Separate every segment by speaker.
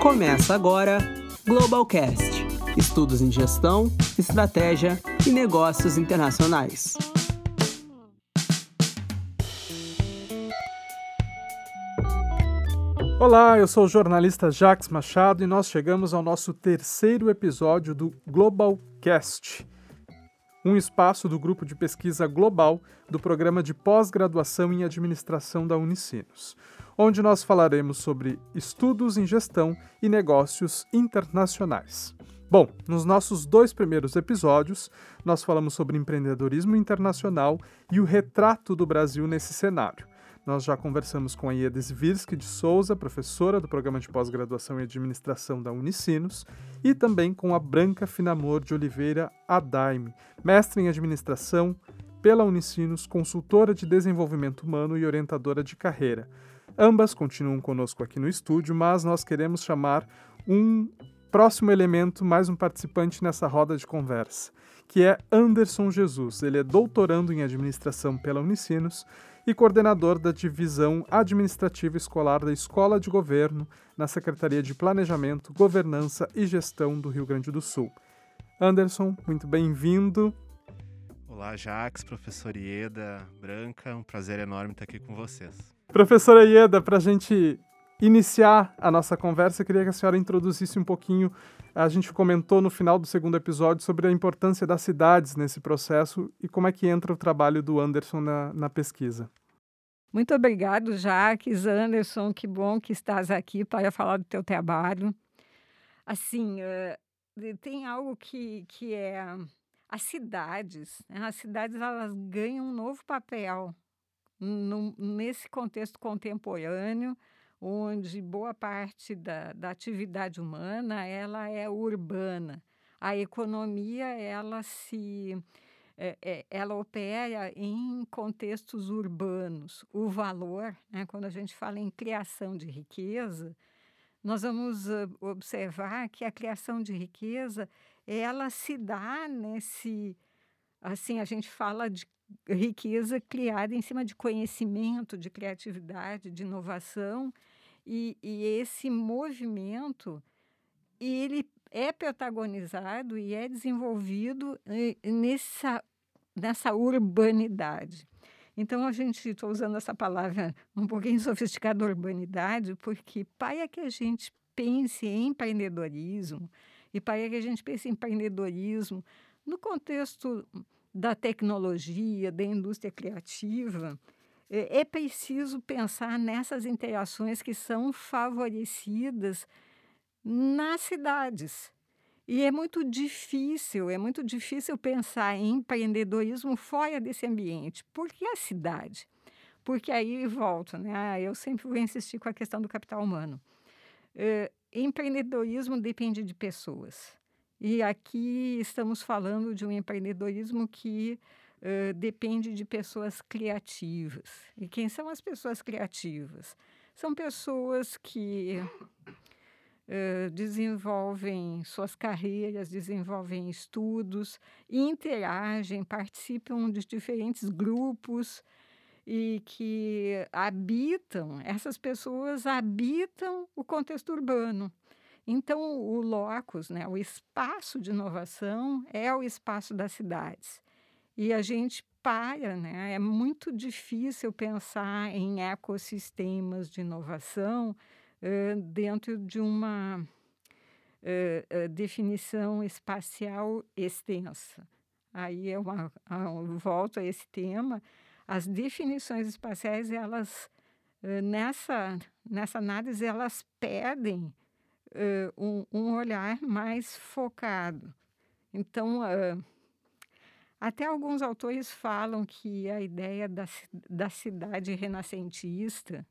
Speaker 1: Começa agora Globalcast estudos em gestão, estratégia e negócios internacionais.
Speaker 2: Olá, eu sou o jornalista Jax Machado e nós chegamos ao nosso terceiro episódio do Globalcast, um espaço do grupo de pesquisa global do programa de pós-graduação em administração da Unicinos, onde nós falaremos sobre estudos em gestão e negócios internacionais. Bom, nos nossos dois primeiros episódios, nós falamos sobre empreendedorismo internacional e o retrato do Brasil nesse cenário. Nós já conversamos com a Ieda Zvirsky de Souza, professora do programa de pós-graduação em administração da Unicinos, e também com a Branca Finamor de Oliveira Adaime, mestre em administração pela Unicinos, consultora de desenvolvimento humano e orientadora de carreira. Ambas continuam conosco aqui no estúdio, mas nós queremos chamar um próximo elemento, mais um participante nessa roda de conversa, que é Anderson Jesus. Ele é doutorando em administração pela Unicinos e coordenador da divisão administrativa escolar da Escola de Governo na Secretaria de Planejamento, Governança e Gestão do Rio Grande do Sul. Anderson, muito bem-vindo.
Speaker 3: Olá, Jax, professor Ieda Branca, um prazer enorme estar aqui com vocês.
Speaker 2: Professora Ieda, para a gente iniciar a nossa conversa, eu queria que a senhora introduzisse um pouquinho. A gente comentou no final do segundo episódio sobre a importância das cidades nesse processo e como é que entra o trabalho do Anderson na, na pesquisa.
Speaker 4: Muito obrigado, Jaques, Anderson, que bom que estás aqui para falar do teu trabalho. Assim, uh, tem algo que, que é as cidades. Né? As cidades elas ganham um novo papel no, nesse contexto contemporâneo, onde boa parte da, da atividade humana ela é urbana. A economia ela se é, é, ela opera em contextos urbanos. O valor, né, quando a gente fala em criação de riqueza, nós vamos uh, observar que a criação de riqueza ela se dá nesse assim a gente fala de riqueza criada em cima de conhecimento, de criatividade, de inovação e, e esse movimento ele é protagonizado e é desenvolvido eh, nessa, nessa urbanidade. Então, a gente, estou usando essa palavra um pouquinho sofisticada, urbanidade, porque para que a gente pense em empreendedorismo e para que a gente pense em empreendedorismo no contexto da tecnologia, da indústria criativa, é, é preciso pensar nessas interações que são favorecidas nas cidades. E é muito difícil, é muito difícil pensar em empreendedorismo fora desse ambiente. Por que a cidade? Porque aí volto, né? Ah, eu sempre vou insistir com a questão do capital humano. É, empreendedorismo depende de pessoas. E aqui estamos falando de um empreendedorismo que uh, depende de pessoas criativas. E quem são as pessoas criativas? São pessoas que desenvolvem suas carreiras, desenvolvem estudos, interagem, participam de diferentes grupos e que habitam, essas pessoas habitam o contexto urbano. Então, o locus, né, o espaço de inovação, é o espaço das cidades. E a gente para, né? É muito difícil pensar em ecossistemas de inovação dentro de uma definição espacial extensa. Aí é uma, a esse tema, as definições espaciais, elas, nessa, nessa análise, elas perdem um, um olhar mais focado. Então, até alguns autores falam que a ideia da, da cidade renascentista,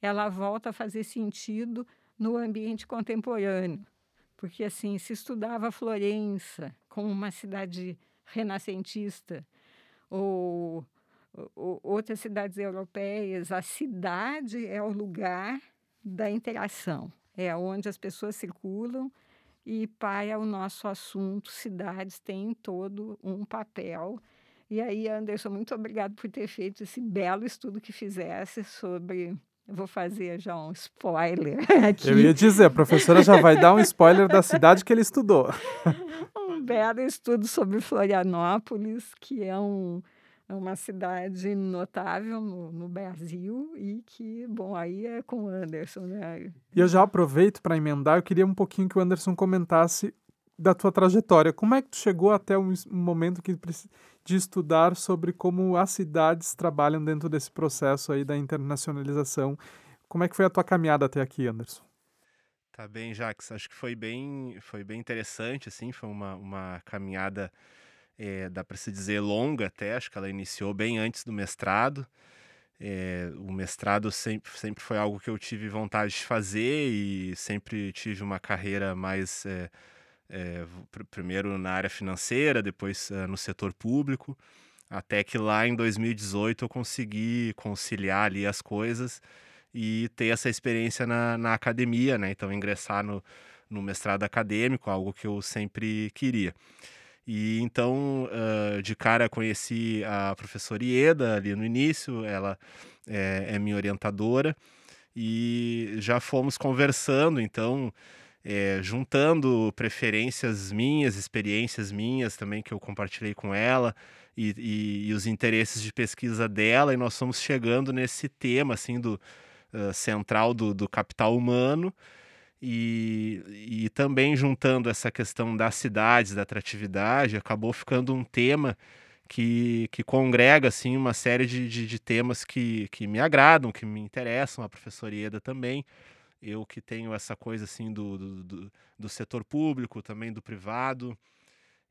Speaker 4: ela volta a fazer sentido no ambiente contemporâneo. Porque, assim, se estudava Florença como uma cidade renascentista, ou, ou outras cidades europeias, a cidade é o lugar da interação, é onde as pessoas circulam e para o nosso assunto, cidades têm todo um papel. E aí, Anderson, muito obrigado por ter feito esse belo estudo que fizesse sobre Eu vou fazer já um spoiler aqui.
Speaker 2: Eu ia dizer, a professora já vai dar um spoiler da cidade que ele estudou.
Speaker 4: um belo estudo sobre Florianópolis, que é um, é uma cidade notável no, no, Brasil e que, bom, aí é com o Anderson, né?
Speaker 2: E eu já aproveito para emendar, eu queria um pouquinho que o Anderson comentasse da tua trajetória. Como é que tu chegou até um, momento que de estudar sobre como as cidades trabalham dentro desse processo aí da internacionalização? Como é que foi a tua caminhada até aqui, Anderson?
Speaker 3: Tá bem, Jax. Acho que foi bem, foi bem interessante, assim. Foi uma, uma caminhada é, dá para se dizer longa até, acho que ela iniciou bem antes do mestrado. É, o mestrado sempre, sempre foi algo que eu tive vontade de fazer e sempre tive uma carreira mais, é, é, pr primeiro na área financeira, depois no setor público, até que lá em 2018 eu consegui conciliar ali as coisas e ter essa experiência na, na academia, né? Então ingressar no, no mestrado acadêmico, algo que eu sempre queria. E então, uh, de cara, conheci a professora Ieda ali no início, ela é, é minha orientadora, e já fomos conversando, então, é, juntando preferências minhas, experiências minhas também que eu compartilhei com ela, e, e, e os interesses de pesquisa dela, e nós fomos chegando nesse tema, assim, do uh, central do, do capital humano, e, e também juntando essa questão das cidades, da atratividade, acabou ficando um tema que, que congrega assim, uma série de, de, de, temas que, que me agradam, que me interessam, a professora Ieda também. Eu que tenho essa coisa assim do, do, do, do setor público, também do privado,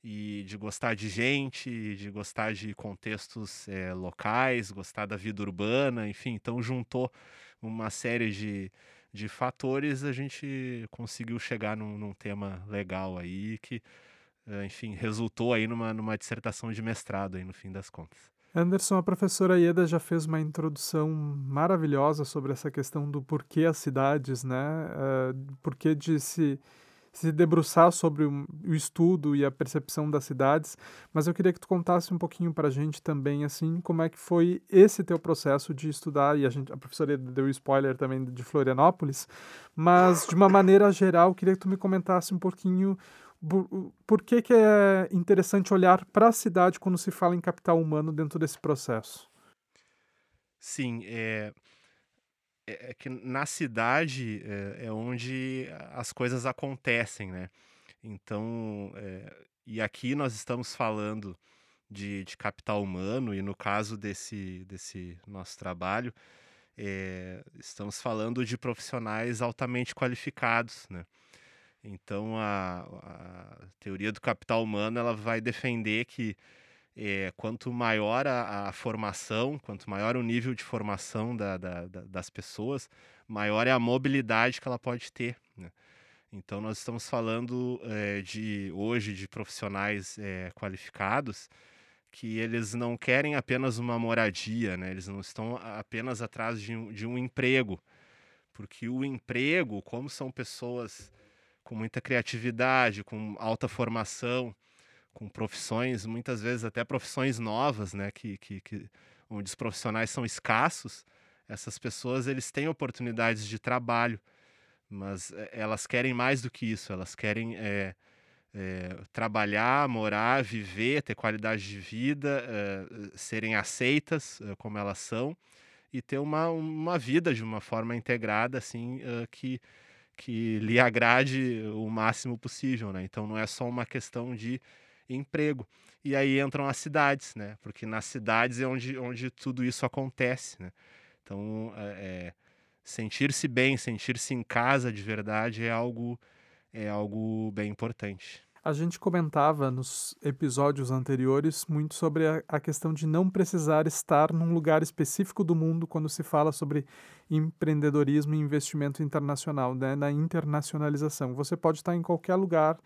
Speaker 3: e de gostar de gente, de gostar de contextos é, locais, gostar da vida urbana, enfim, então juntou uma série de, de fatores, a gente conseguiu chegar num, num tema legal aí que, eh, enfim, resultou aí numa, numa dissertação de mestrado aí no fim das contas.
Speaker 2: Anderson, a professora Ieda já fez uma introdução maravilhosa sobre essa questão do porquê as cidades, né? Uh, porquê de se se debruçar sobre o, estudo e a percepção das cidades, mas eu queria que tu contasse um pouquinho para a gente também, assim, como é que foi esse teu processo de estudar, e a, gente, a professora deu spoiler também de Florianópolis, mas de uma maneira geral, queria que tu me comentasse um pouquinho por, que, que é interessante olhar para a cidade quando se fala em capital humano dentro desse processo.
Speaker 3: Sim, é, é, é que na cidade é, é, onde as coisas acontecem, né? Então, é, e aqui nós estamos falando de, de, capital humano, e no caso desse, desse nosso trabalho, é, estamos falando de profissionais altamente qualificados, né? Então, a, a teoria do capital humano ela vai defender que é, quanto maior a, a, formação, quanto maior o nível de formação da, da, da, das pessoas, maior é a mobilidade que ela pode ter. Né? Então, nós estamos falando é, de hoje de profissionais é, qualificados que eles não querem apenas uma moradia, né? eles não estão apenas atrás de um, de um emprego, porque o emprego, como são pessoas com muita criatividade, com alta formação, com profissões, muitas vezes até profissões novas, né, que, que, que, onde os profissionais são escassos, essas pessoas eles têm oportunidades de trabalho, mas eh, elas querem mais do que isso, elas querem é, é, trabalhar, morar, viver, ter qualidade de vida, é, serem aceitas como elas são e ter uma, uma vida de uma forma integrada, assim, que, que lhe agrade o máximo possível, né? Então não é só uma questão de emprego. E aí entram as cidades, né? Porque nas cidades é onde, onde tudo isso acontece, né? Então, é, é sentir-se bem, sentir-se em casa de verdade é algo, é algo bem importante.
Speaker 2: A gente comentava nos episódios anteriores muito sobre a, a, questão de não precisar estar num lugar específico do mundo quando se fala sobre empreendedorismo e investimento internacional, né? na internacionalização. Você pode estar em qualquer lugar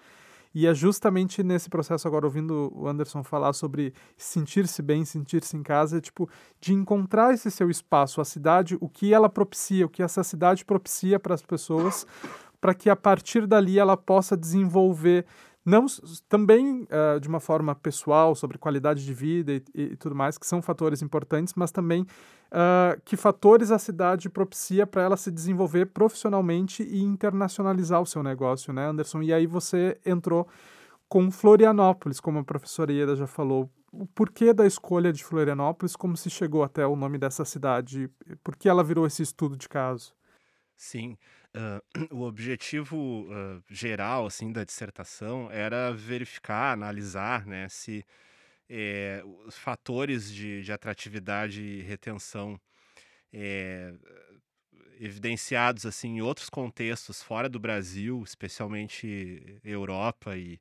Speaker 2: e é justamente nesse processo, agora ouvindo o Anderson falar sobre sentir-se bem, sentir-se em casa, é tipo de encontrar esse seu espaço, a cidade, o que ela propicia, o que essa cidade propicia para as pessoas, para que a partir dali ela possa desenvolver não também uh, de uma forma pessoal sobre qualidade de vida e, e, tudo mais que são fatores importantes mas também uh, que fatores a cidade propicia para ela se desenvolver profissionalmente e internacionalizar o seu negócio né Anderson? E aí você entrou com Florianópolis como a professora Ieda já falou. O porquê da escolha de Florianópolis? Como se chegou até o nome dessa cidade? Por que ela virou esse estudo de caso?
Speaker 3: Sim O objetivo geral assim da dissertação era verificar, analisar, né, se é, os fatores de, de, atratividade e retenção é, evidenciados assim em outros contextos fora do Brasil, especialmente Europa e,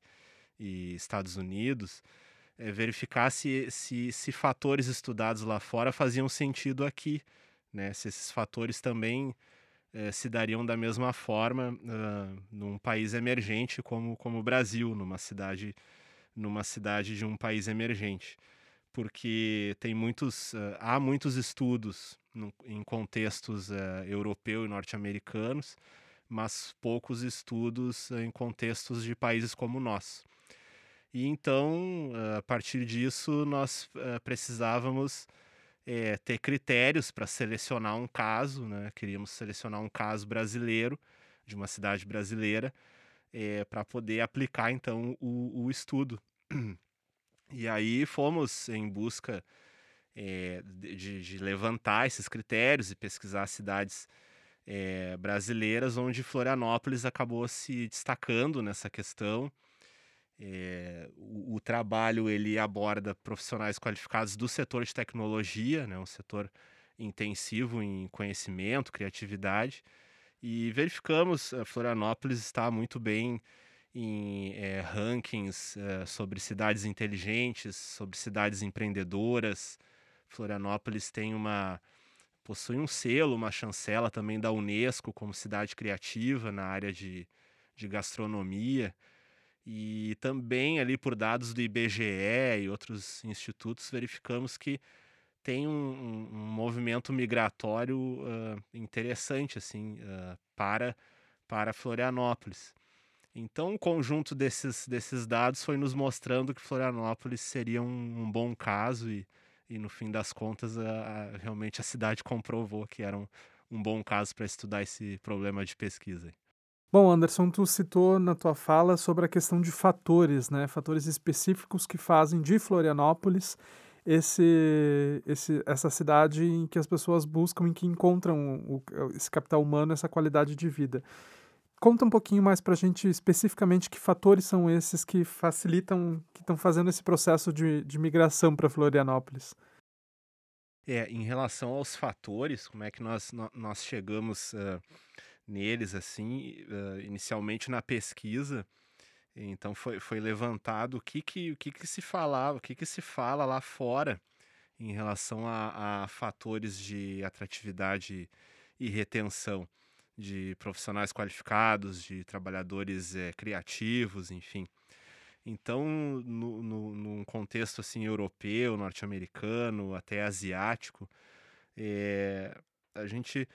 Speaker 3: e Estados Unidos, é, verificar se, se, se fatores estudados lá fora faziam sentido aqui, né, se esses fatores também eh, se dariam da mesma forma uh, num país emergente como, como o Brasil, numa cidade, numa cidade de um país emergente. Porque tem muitos, uh, há muitos estudos no, em contextos europeu e norte-americanos, mas poucos estudos em contextos de países como o nosso. E então, a partir disso, nós precisávamos é, ter critérios para selecionar um caso, né? Queríamos selecionar um caso brasileiro, de uma cidade brasileira, é, para poder aplicar então o, o, estudo. E aí fomos em busca é, de, de, levantar esses critérios e pesquisar cidades brasileiras, onde Florianópolis acabou se destacando nessa questão. É, o, o, trabalho ele aborda profissionais qualificados do setor de tecnologia, né, um setor intensivo em conhecimento, criatividade, e verificamos a Florianópolis está muito bem em é, rankings é, sobre cidades inteligentes, sobre cidades empreendedoras. Florianópolis tem uma possui um selo, uma chancela também da Unesco como cidade criativa na área de, de gastronomia. E também ali por dados do IBGE e outros institutos verificamos que tem um, um, um movimento migratório uh, interessante assim uh, para para Florianópolis. Então, o conjunto desses, desses dados foi nos mostrando que Florianópolis seria um, um bom caso e, e, no fim das contas, a, a, realmente a cidade comprovou que era um, um bom caso para estudar esse problema de pesquisa.
Speaker 2: Bom, Anderson, tu citou na tua fala sobre a questão de fatores, né? Fatores específicos que fazem de Florianópolis esse, esse, essa cidade em que as pessoas buscam, em que encontram o, esse capital humano, essa qualidade de vida. Conta um pouquinho mais para a gente especificamente que fatores são esses que facilitam, que estão fazendo esse processo de, de migração para Florianópolis.
Speaker 3: É, em relação aos fatores, como é que nós, nós chegamos uh, neles, assim, uh, inicialmente na pesquisa. Então foi, foi levantado o que que, o que que se falava, o que que se fala lá fora em relação a, a fatores de atratividade e retenção de profissionais qualificados, de trabalhadores é, criativos, enfim. Então, no, no, num contexto assim europeu, norte-americano, até asiático, é, a gente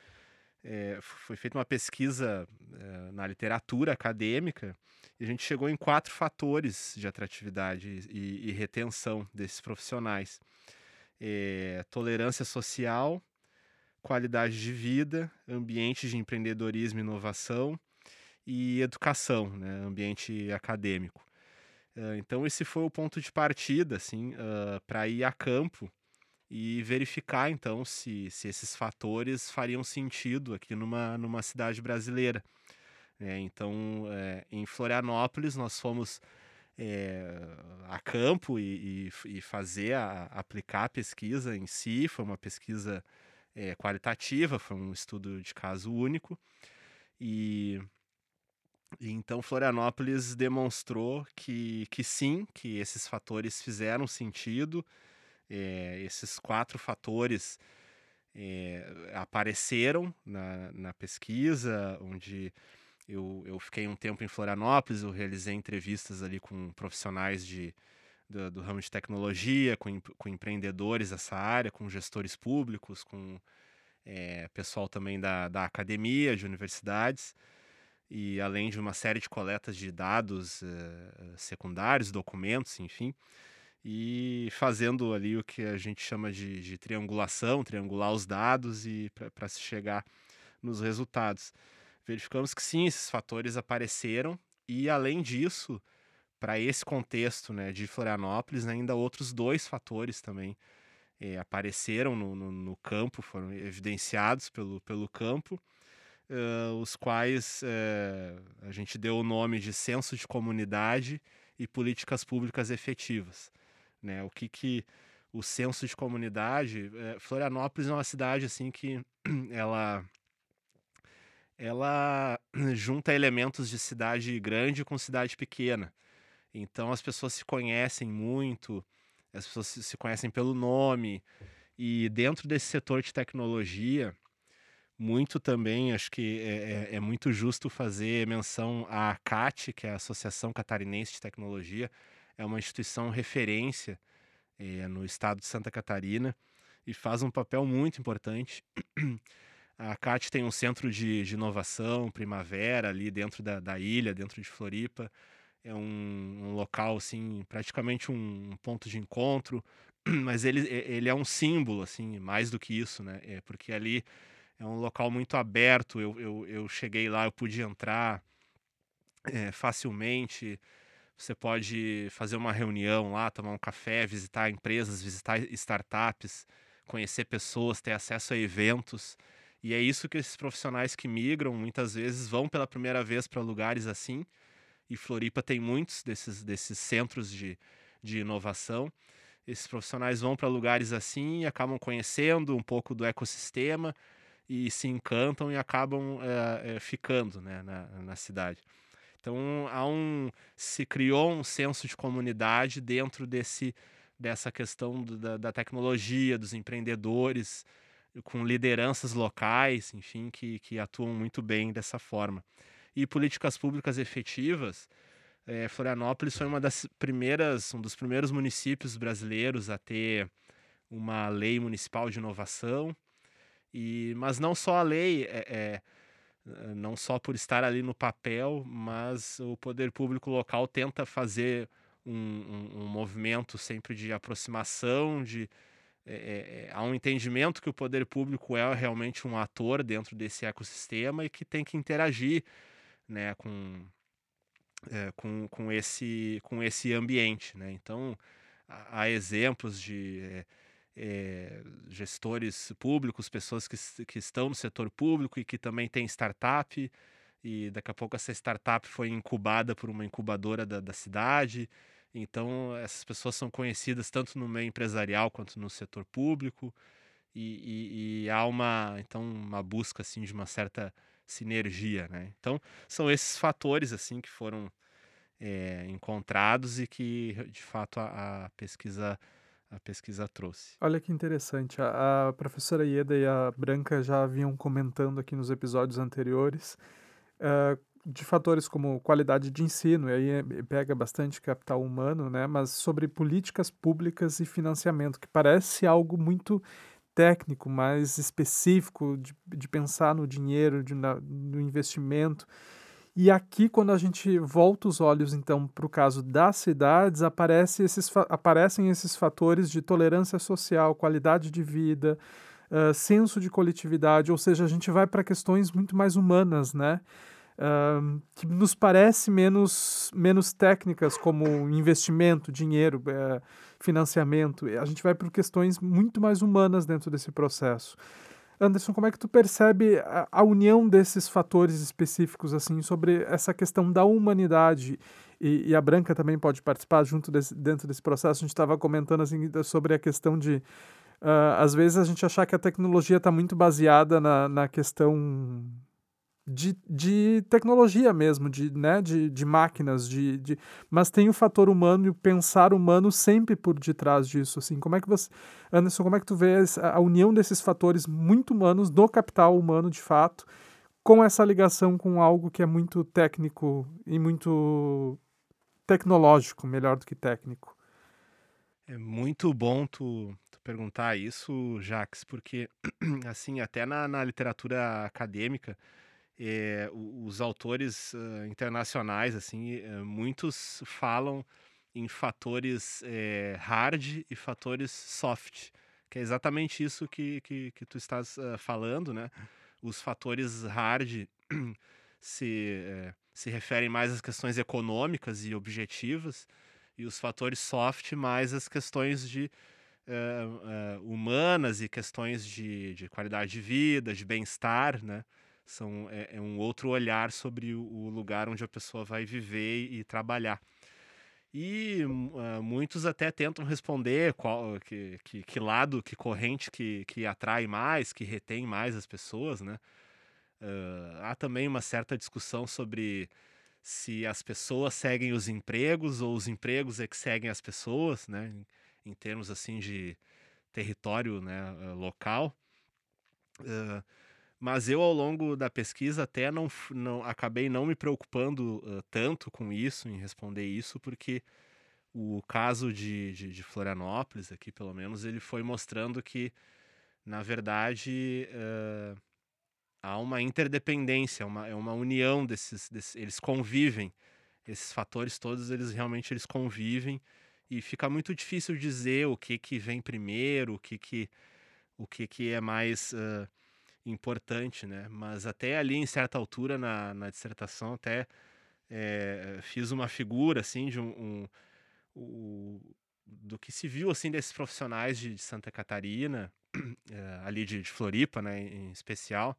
Speaker 3: é, foi feita uma pesquisa é, na literatura acadêmica e a gente chegou em quatro fatores de atratividade e, e retenção desses profissionais: é, tolerância social, qualidade de vida, ambiente de empreendedorismo e inovação e educação, né, ambiente acadêmico. então esse foi o ponto de partida, assim, uh, para ir a campo e verificar então se, se esses fatores fariam sentido aqui numa, numa cidade brasileira. É, então, é, em Florianópolis, nós fomos é, a campo e, e, e fazer, a, aplicar a pesquisa em si. Foi uma pesquisa é, qualitativa, foi um estudo de caso único. E, e então Florianópolis demonstrou que, que sim, que esses fatores fizeram sentido, é, esses quatro fatores é, apareceram na, na pesquisa, onde eu, eu fiquei um tempo em Florianópolis, eu realizei entrevistas ali com profissionais de, do, do ramo de tecnologia, com, com empreendedores dessa área, com gestores públicos, com é, pessoal também da, da academia, de universidades. e além de uma série de coletas de dados secundários, documentos, enfim, e fazendo ali o que a gente chama de, de triangulação, triangular os dados e para se chegar nos resultados. Verificamos que sim, esses fatores apareceram e além disso, para esse contexto né, de Florianópolis, né, ainda outros dois fatores também eh, apareceram no, no, no, campo, foram evidenciados pelo, pelo campo, uh, os quais uh, a gente deu o nome de senso de comunidade e políticas públicas efetivas. Né? O que, que o senso de comunidade. É, Florianópolis é uma cidade assim que ela ela junta elementos de cidade grande com cidade pequena. Então as pessoas se conhecem muito, as pessoas se conhecem pelo nome. E dentro desse setor de tecnologia, muito também, acho que é, é, é muito justo fazer menção à CAT, que é a Associação Catarinense de Tecnologia, é uma instituição referência é, no estado de Santa Catarina e faz um papel muito importante. A CAT tem um centro de, de inovação, Primavera, ali dentro da, da, ilha, dentro de Floripa. É um, um local, assim, praticamente um, ponto de encontro, mas ele, ele é um símbolo, assim, mais do que isso, né? É porque ali é um local muito aberto. Eu, eu, eu cheguei lá, eu pude entrar é, facilmente. Você pode fazer uma reunião lá, tomar um café, visitar empresas, visitar startups, conhecer pessoas, ter acesso a eventos. E é isso que esses profissionais que migram muitas vezes vão pela primeira vez para lugares assim. E Floripa tem muitos desses, desses centros de, de inovação. Esses profissionais vão para lugares assim acabam conhecendo um pouco do ecossistema e se encantam e acabam é, é, ficando né, na, na cidade. Então há um se criou um senso de comunidade dentro desse dessa questão do, da, da, tecnologia, dos empreendedores, com lideranças locais, enfim, que, que atuam muito bem dessa forma. E políticas públicas efetivas, é, Florianópolis foi uma das primeiras, um dos primeiros municípios brasileiros a ter uma lei municipal de inovação. E, mas não só a lei, é, é não só por estar ali no papel, mas o poder público local tenta fazer um, um, um movimento sempre de aproximação, de é, é, há um entendimento que o poder público é realmente um ator dentro desse ecossistema e que tem que interagir né, com, é, com, com, esse, com esse ambiente. Né? Então, há exemplos de é, gestores públicos, pessoas que, que estão no setor público e que também têm startup, e daqui a pouco essa startup foi incubada por uma incubadora da, da cidade. Então, essas pessoas são conhecidas tanto no meio empresarial quanto no setor público. E, e, e, há uma, então, uma busca assim, de uma certa sinergia. Né? Então, são esses fatores assim que foram é, encontrados e que, de fato, a, a pesquisa a pesquisa trouxe.
Speaker 2: Olha que interessante. A, a, professora Ieda e a Branca já haviam comentando aqui nos episódios anteriores uh, de fatores como qualidade de ensino, e aí é, pega bastante capital humano, né? mas sobre políticas públicas e financiamento, que parece algo muito técnico, mais específico de, de pensar no dinheiro, de, na, no investimento. E aqui, quando a gente volta os olhos, então, para o caso das cidades, aparece esses, aparecem esses fatores de tolerância social, qualidade de vida, uh, senso de coletividade, ou seja, a gente vai para questões muito mais humanas, né? Uh, que nos parece menos, menos técnicas, como investimento, dinheiro, uh, financiamento. A gente vai para questões muito mais humanas dentro desse processo. Anderson, como é que tu percebe a, a, união desses fatores específicos assim sobre essa questão da humanidade e, e a Branca também pode participar junto desse, dentro desse processo. A gente estava comentando assim sobre a questão de uh, às vezes a gente achar que a tecnologia está muito baseada na, na questão de, de tecnologia mesmo, de, né, de, de máquinas, de, de, mas tem o fator humano e o pensar humano sempre por detrás disso. Assim, como é que você, Anderson, como é que tu vê a união desses fatores muito humanos, do capital humano de fato, com essa ligação com algo que é muito técnico e muito tecnológico, melhor do que técnico?
Speaker 3: É muito bom tu perguntar isso, Jax, porque assim, até na, na literatura acadêmica, é, os autores uh, internacionais, assim, uh, muitos falam em fatores é, hard e fatores soft, que é exatamente isso que, que, que tu estás uh, falando, né? Os fatores hard se, se referem mais às questões econômicas e objetivas, e os fatores soft mais às questões de uh, uh, humanas e questões de, de, qualidade de vida, de bem-estar, né? São, é, é, um outro olhar sobre o, lugar onde a pessoa vai viver e, e trabalhar. E uh, muitos até tentam responder qual, que, que, que, lado, que corrente que, que atrai mais, que retém mais as pessoas, né? há também uma certa discussão sobre se as pessoas seguem os empregos ou os empregos é que seguem as pessoas, né? em termos assim de território né, eh, local. Uh, mas eu, ao longo da pesquisa, até não, não acabei não me preocupando uh, tanto com isso, em responder isso, porque o caso de, de, de, Florianópolis, aqui pelo menos, ele foi mostrando que, na verdade, uh, há uma interdependência, uma, é uma união desses, desses, eles convivem, esses fatores todos, eles realmente eles convivem. E fica muito difícil dizer o que que vem primeiro, o que que o que que é mais uh, importante, né? Mas até ali em certa altura na, na dissertação até é, fiz uma figura assim de um, um, um, do que se viu assim desses profissionais de, de Santa Catarina, é, ali de, de, Floripa, né, em especial.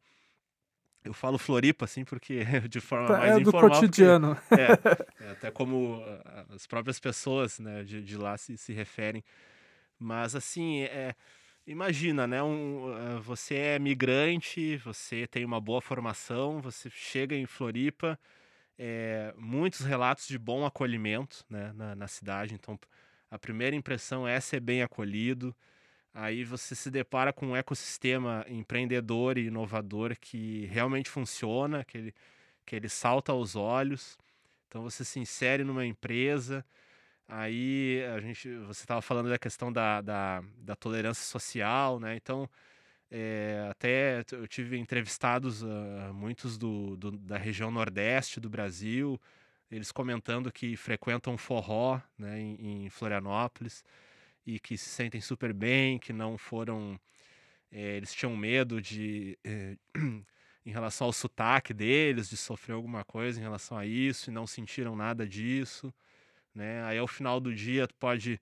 Speaker 3: Eu falo Floripa, assim, porque de forma tá, mais
Speaker 2: é
Speaker 3: informal.
Speaker 2: do cotidiano.
Speaker 3: Porque, é, é, até como as próprias pessoas né, de, de lá se, se referem. Mas, assim, é, imagina, né? Um, eh, você é migrante, você tem uma boa formação, você chega em Floripa, é, muitos relatos de bom acolhimento né, na, na cidade. Então, a primeira impressão é ser bem acolhido. Aí você se depara com um ecossistema empreendedor e inovador que realmente funciona, que ele, que ele salta aos olhos. Então você se insere numa empresa. Aí a gente, você estava falando da questão da, da, da, tolerância social, né? Então é, até eu tive entrevistados uh, muitos do, do, da região nordeste do Brasil, eles comentando que frequentam forró né, em, em Florianópolis e que se sentem super bem, que não foram. É, eles tinham medo de. É, em relação ao sotaque deles, de sofrer alguma coisa em relação a isso, e não sentiram nada disso. Né? Aí ao final do dia tu pode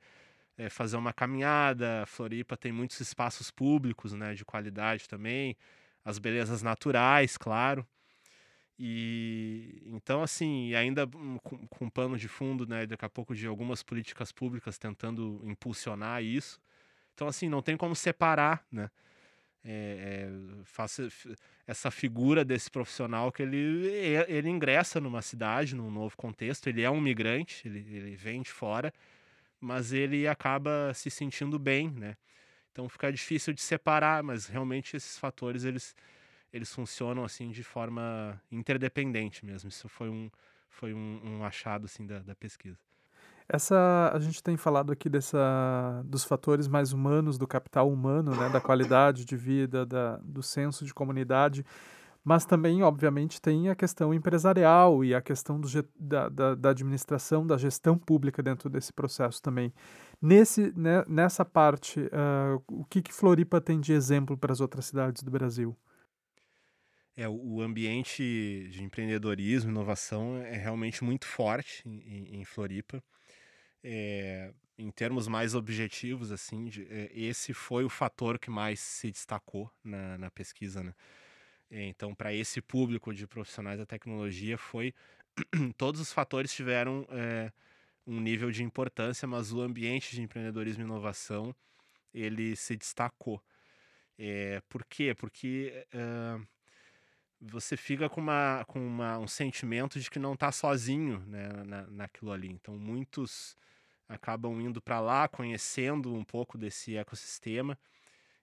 Speaker 3: é, fazer uma caminhada. A Floripa tem muitos espaços públicos né, de qualidade também, as belezas naturais, claro. E então, assim, ainda com, com pano de fundo, né, daqui a pouco de algumas políticas públicas tentando impulsionar isso. Então, assim, não tem como separar, né? É, é, faça essa figura desse profissional que ele, ele ingressa numa cidade, num novo contexto, ele é um migrante, ele, ele vem de fora, mas ele acaba se sentindo bem, né? Então fica difícil de separar, mas realmente esses fatores eles eles funcionam assim de forma interdependente mesmo. Isso foi um, foi um, um achado assim da, da, pesquisa.
Speaker 2: Essa a gente tem falado aqui dessa dos fatores mais humanos do capital humano, né, da qualidade de vida, da, do senso de comunidade, mas também obviamente tem a questão empresarial e a questão do, da, da, da administração, da gestão pública dentro desse processo também. Nesse, né, nessa parte, uh, o que, que Floripa tem de exemplo para as outras cidades do Brasil?
Speaker 3: É, o ambiente de empreendedorismo, inovação é realmente muito forte em, em Floripa. É, em termos mais objetivos, assim, de, é, esse foi o fator que mais se destacou na, na pesquisa, né? É, então, para esse público de profissionais da tecnologia, foi todos os fatores tiveram é, um nível de importância, mas o ambiente de empreendedorismo e inovação ele se destacou. É, por quê? Porque uh, você fica com, uma, com uma, um sentimento de que não está sozinho né, na, naquilo ali. Então, muitos acabam indo para lá, conhecendo um pouco desse ecossistema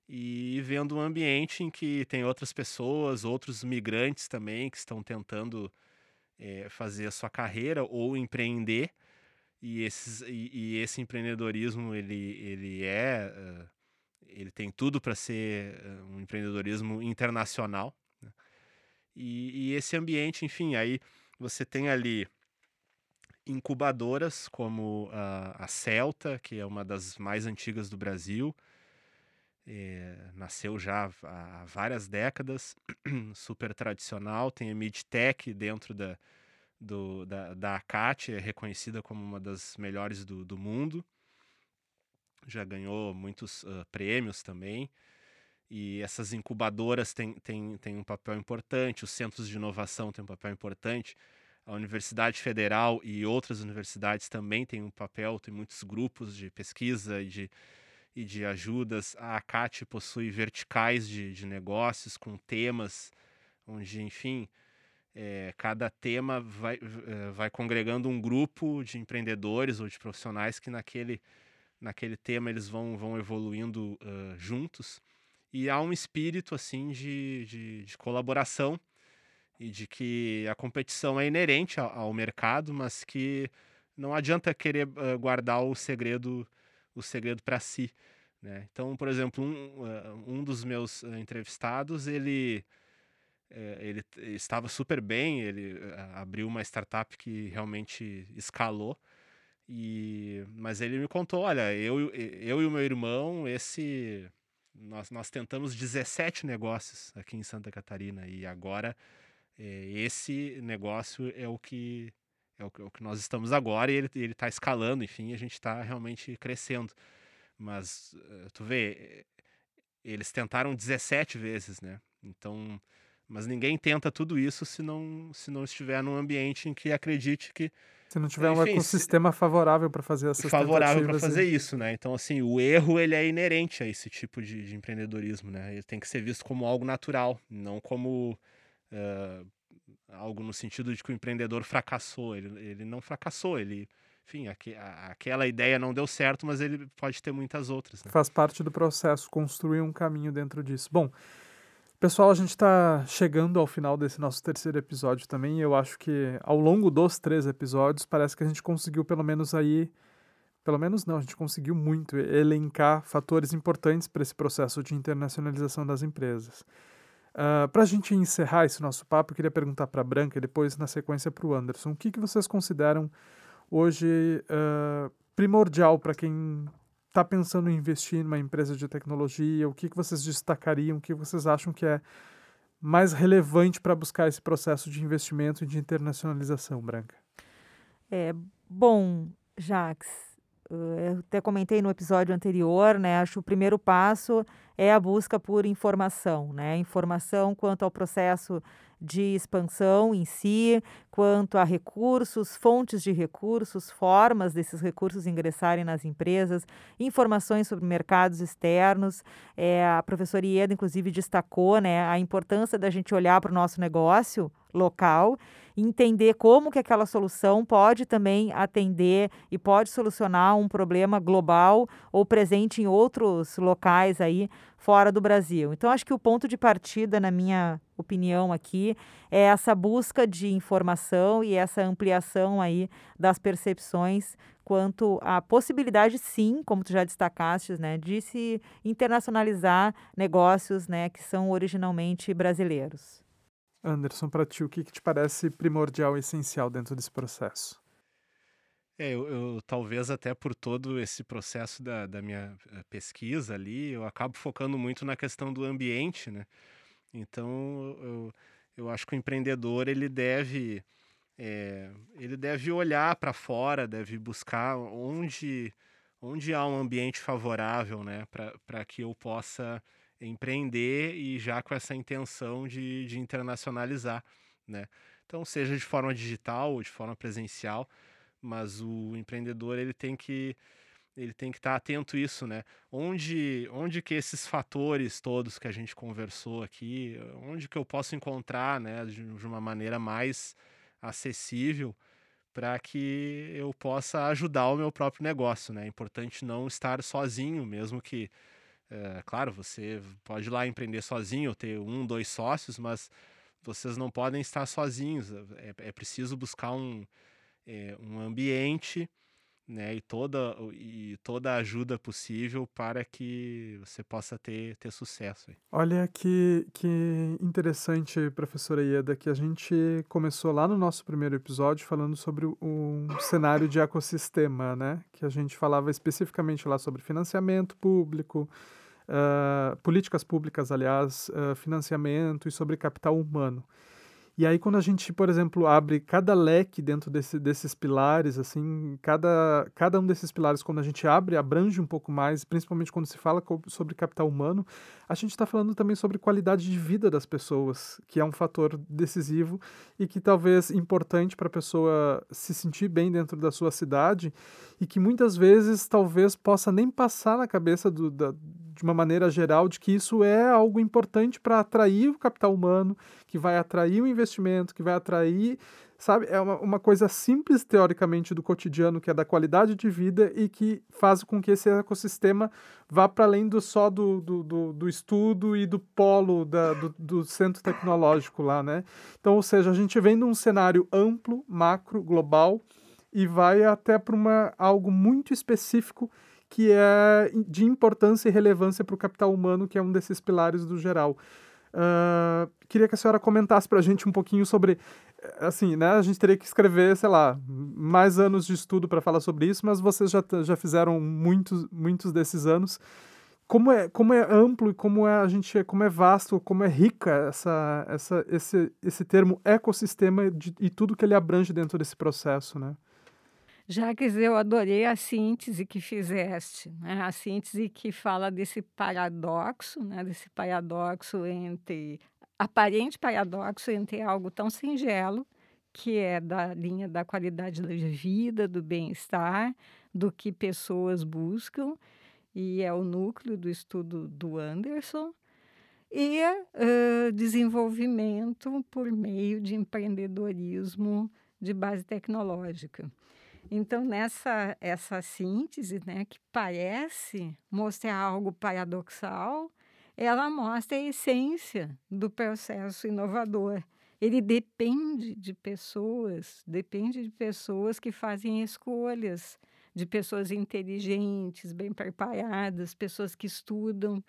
Speaker 3: e vendo um ambiente em que tem outras pessoas, outros migrantes também que estão tentando é, fazer a sua carreira ou empreender. E, esses, e, e esse empreendedorismo ele, ele é uh, ele tem tudo para ser uh, um empreendedorismo internacional E, e esse ambiente, enfim, aí você tem ali incubadoras como a, a Celta, que é uma das mais antigas do Brasil, é, nasceu já há várias décadas, super tradicional, tem a Midtech dentro da, do, da, da ACAT, é reconhecida como uma das melhores do, do mundo, já ganhou muitos uh, prêmios também, e essas incubadoras têm, têm, têm um papel importante, os centros de inovação têm um papel importante, a Universidade Federal e outras universidades também têm um papel, tem muitos grupos de pesquisa e de, e de ajudas. A ACAT possui verticais de, de negócios com temas, onde, enfim, é, cada tema vai, eh, vai congregando um grupo de empreendedores ou de profissionais que naquele, naquele tema eles vão, vão evoluindo uh, juntos. E há um espírito assim de, de, de colaboração e de que a competição é inerente ao, mercado, mas que não adianta querer guardar o segredo o segredo para si. Né? Então, por exemplo, um, um dos meus entrevistados, ele, ele estava super bem, ele abriu uma startup que realmente escalou, e, mas ele me contou, olha, eu, eu e o meu irmão, esse nós, nós tentamos 17 negócios aqui em Santa Catarina e agora esse negócio é o que é o, é o, que nós estamos agora e ele ele está escalando, enfim, a gente está realmente crescendo. Mas uh, tu vê, eles tentaram 17 vezes, né? Então, mas ninguém tenta tudo isso se não se não estiver num ambiente em que acredite que
Speaker 2: se não tiver enfim, um ecossistema se, favorável para fazer essas
Speaker 3: favorável para fazer e... isso, né? Então assim, o erro ele é inerente a esse tipo de, de empreendedorismo, né? Ele tem que ser visto como algo natural, não como uh, algo no sentido de que o empreendedor fracassou. Ele, ele não fracassou, ele. Enfim, aqu aquela ideia não deu certo, mas ele pode ter muitas outras. Né?
Speaker 2: Faz parte do processo construir um caminho dentro disso. Bom, pessoal, a gente está chegando ao final desse nosso terceiro episódio também. eu acho que ao longo dos três episódios, parece que a gente conseguiu pelo menos aí pelo menos não, a gente conseguiu muito elencar fatores importantes para esse processo de internacionalização das empresas. Uh, ah, para a gente encerrar esse nosso papo, eu queria perguntar para a Branca e depois, na sequência, para o Anderson. O que, que vocês consideram hoje uh, primordial para quem está pensando em investir numa empresa de tecnologia? O que, que vocês destacariam? O que vocês acham que é mais relevante para buscar esse processo de investimento e de internacionalização, Branca?
Speaker 5: É, bom, Jax, eu até comentei no episódio anterior, né? Acho que o primeiro passo é a busca por informação, né? Informação quanto ao processo de expansão em si, quanto a recursos, fontes de recursos, formas desses recursos ingressarem nas empresas, informações sobre mercados externos. É, a professora Ieda, inclusive, destacou né, a importância da gente olhar para o nosso negócio local entender como que aquela solução pode também atender e pode solucionar um problema global ou presente em outros locais aí fora do Brasil. Então acho que o ponto de partida, na minha opinião aqui, é essa busca de informação e essa ampliação aí das percepções quanto à possibilidade, sim, como tu já destacaste, né, de se internacionalizar negócios, né, que são originalmente brasileiros.
Speaker 2: Anderson, para ti, o que, que te parece primordial e essencial dentro desse processo?
Speaker 3: É, eu, eu, talvez até por todo esse processo da, da minha eh, pesquisa ali, eu acabo focando muito na questão do ambiente, né? Então, eu, eu acho que o empreendedor ele deve é, ele deve olhar para fora, deve buscar onde onde há um ambiente favorável, né, para que eu possa empreender e já com essa intenção de, de internacionalizar, né? Então, seja de forma digital ou de forma presencial, mas o empreendedor ele tem que ele tem que estar atento a isso, né? Onde, onde que esses fatores todos que a gente conversou aqui, onde que eu posso encontrar, né, de, de uma maneira mais acessível para que eu possa ajudar o meu próprio negócio, né? É importante não estar sozinho, mesmo que é, claro, você pode ir lá empreender sozinho, ter um, dois sócios, mas vocês não podem estar sozinhos. É, é preciso buscar um, é, um ambiente né, e toda e toda a ajuda possível para que você possa ter, ter sucesso.
Speaker 2: Olha que, que interessante, professora Ieda, que a gente começou lá no nosso primeiro episódio falando sobre um cenário de ecossistema, né? Que a gente falava especificamente lá sobre financiamento público, uh, políticas públicas, aliás, uh, financiamento e sobre capital humano. E aí, quando a gente, por exemplo, abre cada leque dentro desse, desses pilares, assim, cada, cada um desses pilares, quando a gente abre, abrange um pouco mais, principalmente quando se fala sobre capital humano, a gente está falando também sobre qualidade de vida das pessoas, que é um fator decisivo e que talvez importante para a pessoa se sentir bem dentro da sua cidade e que muitas vezes talvez possa nem passar na cabeça do, da, de uma maneira geral de que isso é algo importante para atrair o capital humano, que vai atrair o investimento, que vai atrair, sabe, é uma, uma coisa simples teoricamente do cotidiano, que é da qualidade de vida e que faz com que esse ecossistema vá para além do só do, do, do, do, estudo e do polo da, do, do centro tecnológico lá, né? Então, ou seja, a gente vem num cenário amplo, macro, global e vai até para algo muito específico que é de importância e relevância para o capital humano, que é um desses pilares do geral. Uh, queria que a senhora comentasse para a gente um pouquinho sobre, assim, né, a gente teria que escrever, sei lá, mais anos de estudo para falar sobre isso, mas vocês já, já fizeram muitos, muitos desses anos. Como é, como é amplo e como é a gente, como é vasto, como é rica essa, essa, esse, esse termo ecossistema de, e tudo que ele abrange dentro desse processo, né?
Speaker 4: Jacques, eu adorei a síntese que fizeste, né? a síntese que fala desse paradoxo, né? desse paradoxo entre, aparente paradoxo entre algo tão singelo, que é da linha da qualidade da vida, do bem-estar, do que pessoas buscam, e é o núcleo do estudo do Anderson, e uh, desenvolvimento por meio de empreendedorismo de base tecnológica. Então, nessa essa síntese, né, que parece mostrar algo paradoxal, ela mostra a essência do processo inovador. Ele depende de pessoas, depende de pessoas que fazem escolhas, de pessoas inteligentes, bem preparadas, pessoas que estudam,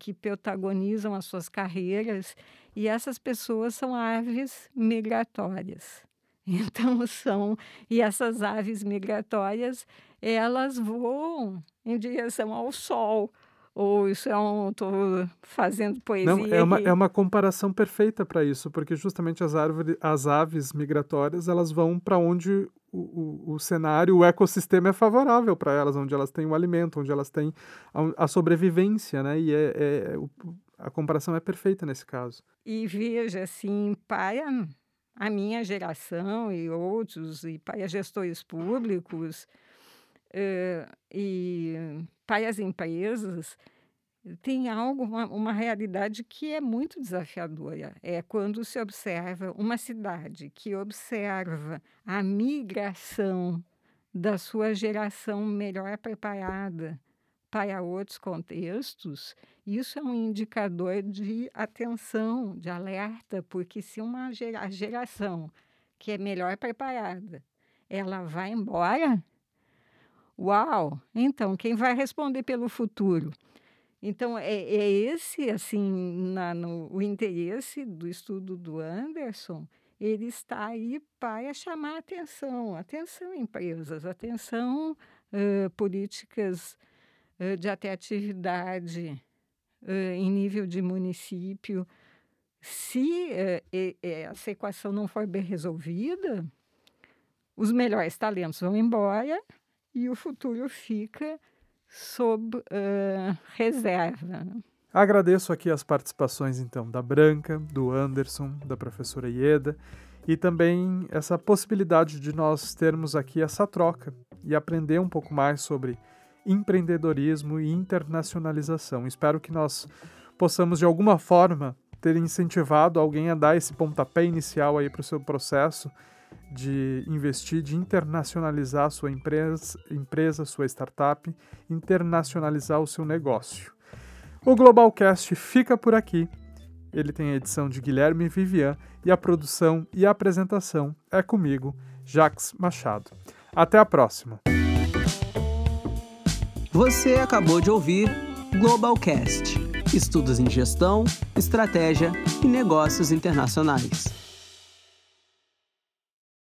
Speaker 4: que protagonizam as suas carreiras, e essas pessoas são aves migratórias. Então são e essas aves migratórias, elas voam em direção ao sol. Ou isso é um estou fazendo poesia.
Speaker 2: Não, é uma, é uma comparação perfeita para isso, porque justamente as árvores, as aves migratórias, elas vão para onde o, o, o, cenário, o ecossistema é favorável para elas, onde elas têm o alimento, onde elas têm a, a sobrevivência, né? E é, é, a comparação é perfeita nesse caso.
Speaker 4: E veja, assim, paia a minha geração e outros, e para gestores públicos uh, e para as empresas, tem algo, uma, uma realidade que é muito desafiadora. É quando se observa uma cidade que observa a migração da sua geração melhor preparada para outros contextos, isso é um indicador de atenção, de alerta, porque se uma gera geração que é melhor preparada, ela vai embora, uau! Então, quem vai responder pelo futuro? Então, é, é esse, assim, na, no, o interesse do estudo do Anderson, ele está aí para chamar atenção, atenção empresas, atenção uh, políticas de atratividade em nível de município. Se essa equação não for bem resolvida, os melhores talentos vão embora e o futuro fica sob uh, reserva.
Speaker 2: Agradeço aqui as participações, então, da Branca, do Anderson, da professora Ieda, e também essa possibilidade de nós termos aqui essa troca e aprender um pouco mais sobre empreendedorismo e internacionalização. Espero que nós possamos, de alguma forma, ter incentivado alguém a dar esse pontapé inicial aí para o seu processo de investir, de internacionalizar sua empresa, empresa, sua startup, internacionalizar o seu negócio. O Globalcast fica por aqui. Ele tem a edição de Guilherme Vivian e a produção e a apresentação é comigo, Jax Machado. Até a próxima!
Speaker 1: Você acabou de ouvir Globalcast estudos em gestão, estratégia e negócios internacionais.